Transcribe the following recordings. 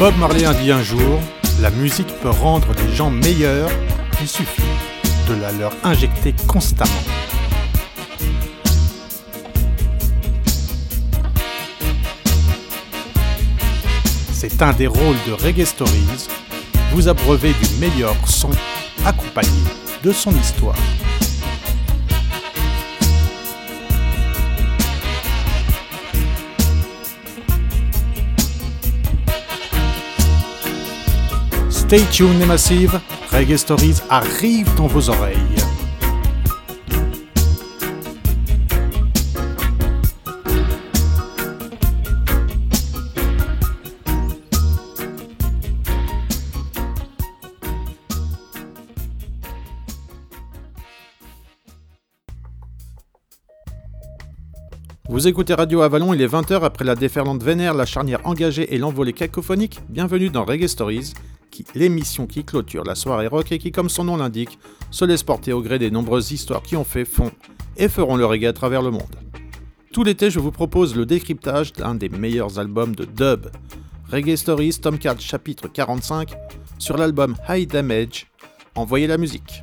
Bob Marley a dit un jour, la musique peut rendre les gens meilleurs, il suffit de la leur injecter constamment. C'est un des rôles de Reggae Stories, vous abreuver du meilleur son accompagné de son histoire. Stay tuned les massives, Reggae Stories arrive dans vos oreilles. Vous écoutez Radio Avalon, il est 20h après la déferlante vénère, la charnière engagée et l'envolée cacophonique. Bienvenue dans Reggae Stories, l'émission qui clôture la soirée rock et qui, comme son nom l'indique, se laisse porter au gré des nombreuses histoires qui ont fait, font et feront le reggae à travers le monde. Tout l'été, je vous propose le décryptage d'un des meilleurs albums de dub, Reggae Stories Tomcat chapitre 45, sur l'album High Damage. Envoyez la musique.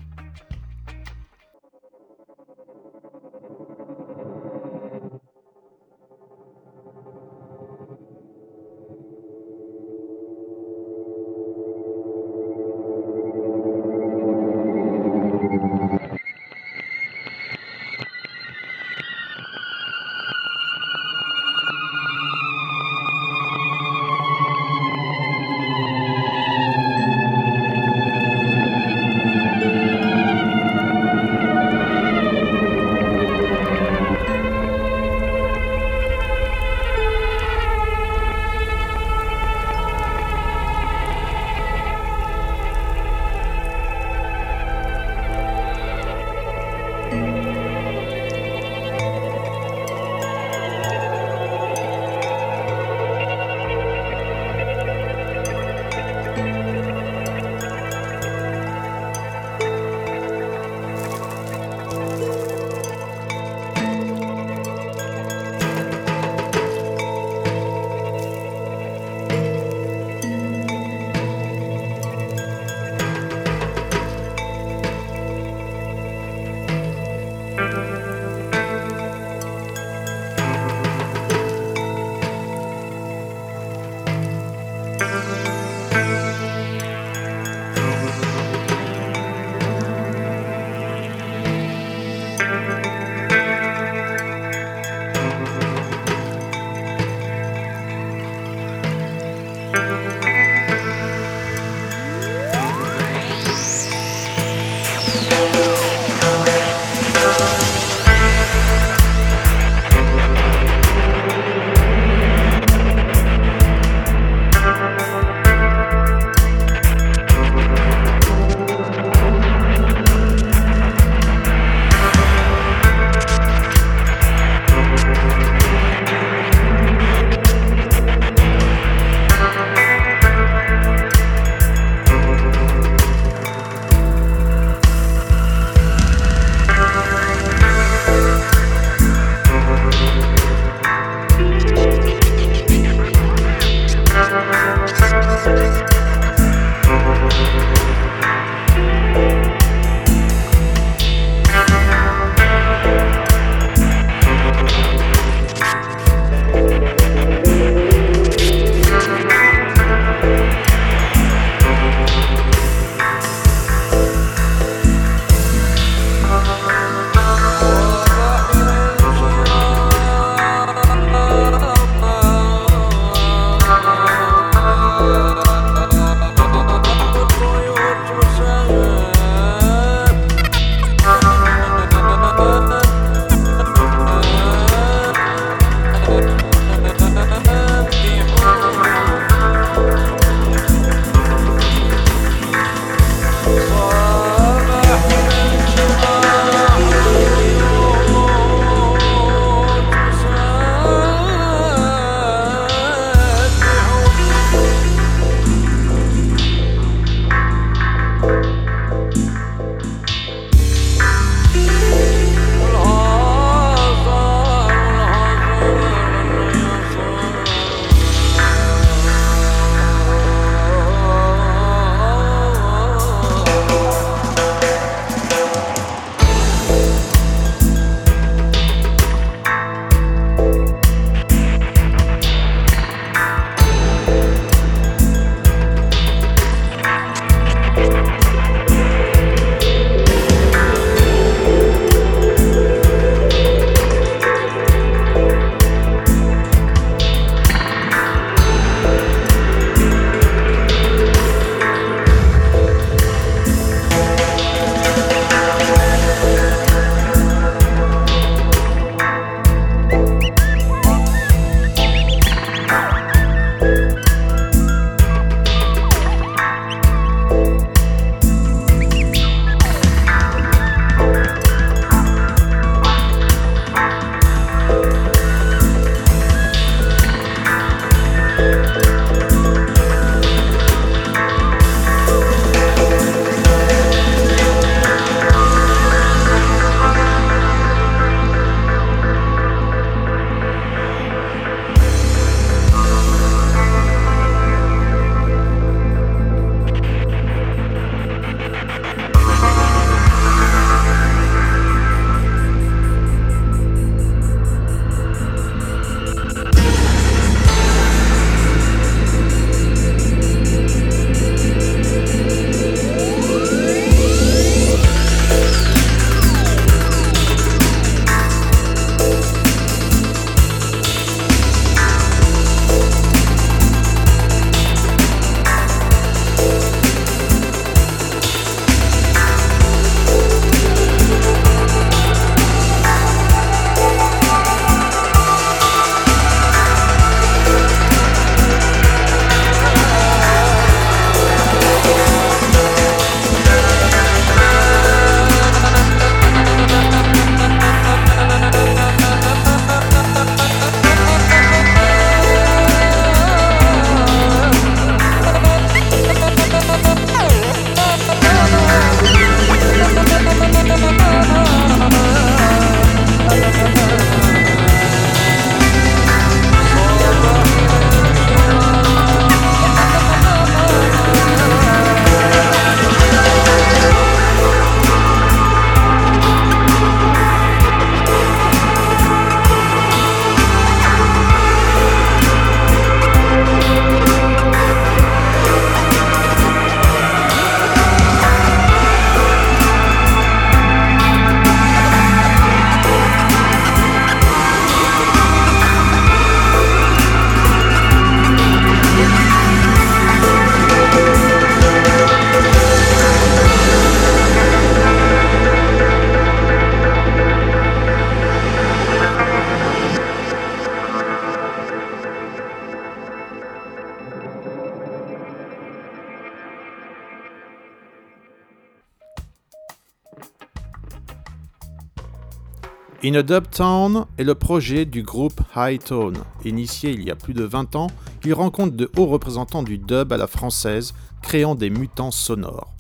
In a Dub Town est le projet du groupe High Tone. Initié il y a plus de 20 ans, il rencontre de hauts représentants du dub à la française, créant des mutants sonores.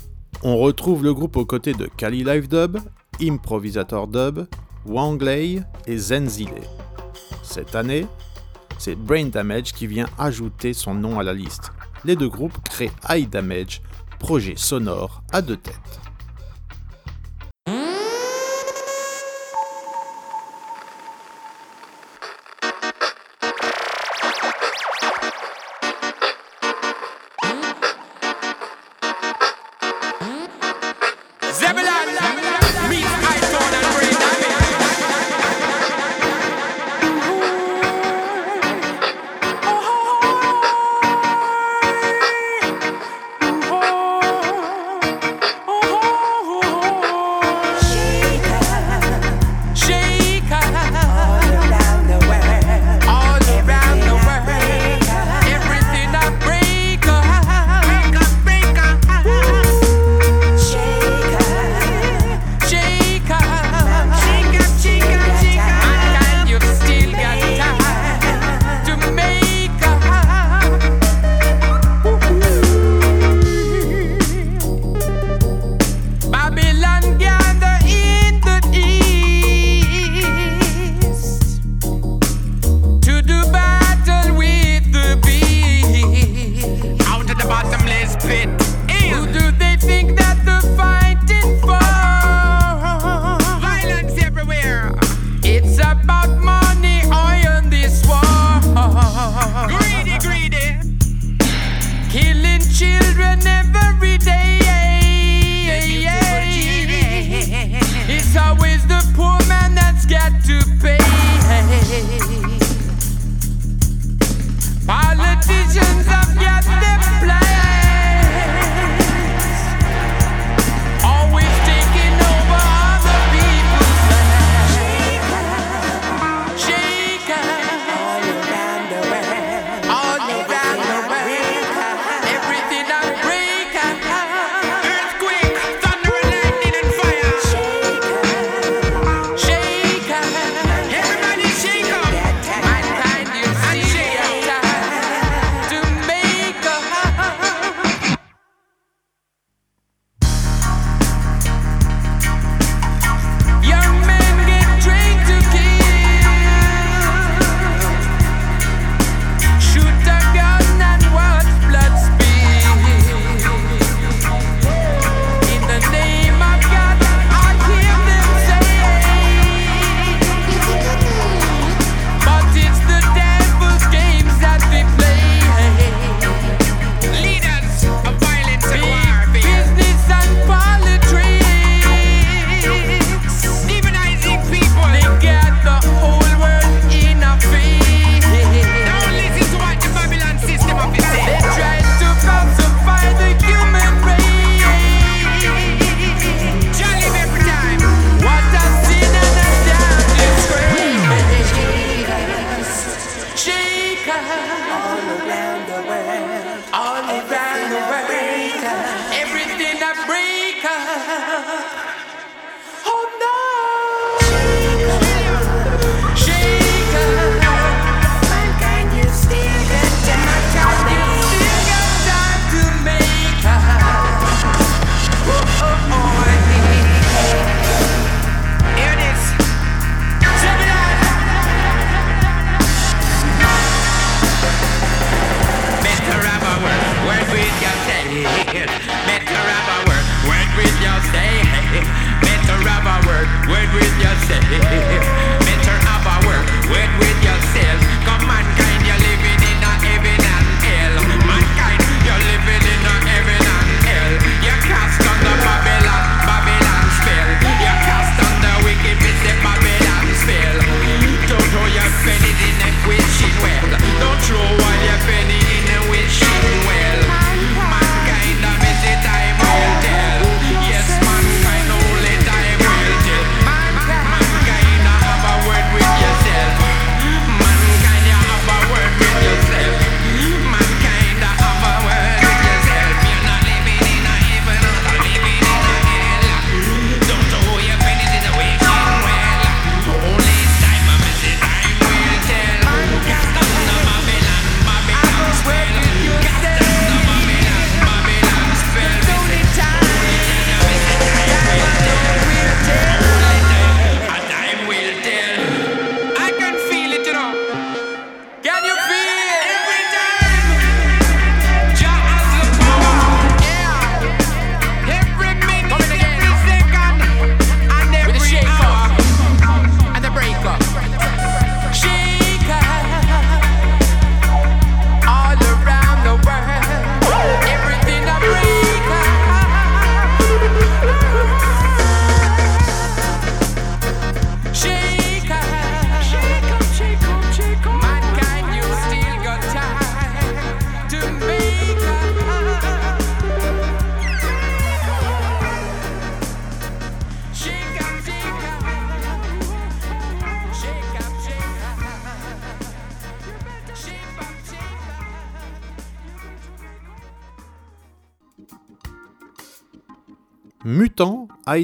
On retrouve le groupe aux côtés de Kali Live Dub, Improvisator Dub, Wangley et Zenzile. Cette année, c'est Brain Damage qui vient ajouter son nom à la liste. Les deux groupes créent High Damage, projet sonore à deux têtes. love.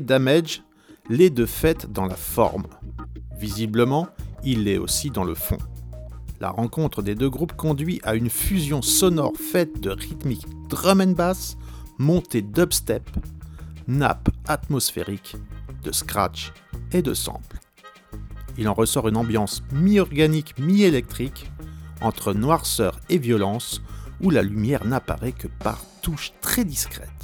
Damage l'est de fait dans la forme. Visiblement, il l'est aussi dans le fond. La rencontre des deux groupes conduit à une fusion sonore faite de rythmiques drum and bass, montée dubstep, nappe atmosphérique, de scratch et de sample. Il en ressort une ambiance mi-organique, mi-électrique, entre noirceur et violence, où la lumière n'apparaît que par touches très discrètes.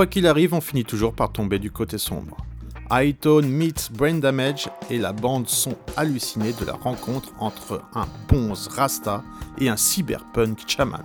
Quoi qu'il arrive, on finit toujours par tomber du côté sombre. Hightone meets Brain Damage et la bande sont hallucinés de la rencontre entre un bonze rasta et un cyberpunk chaman.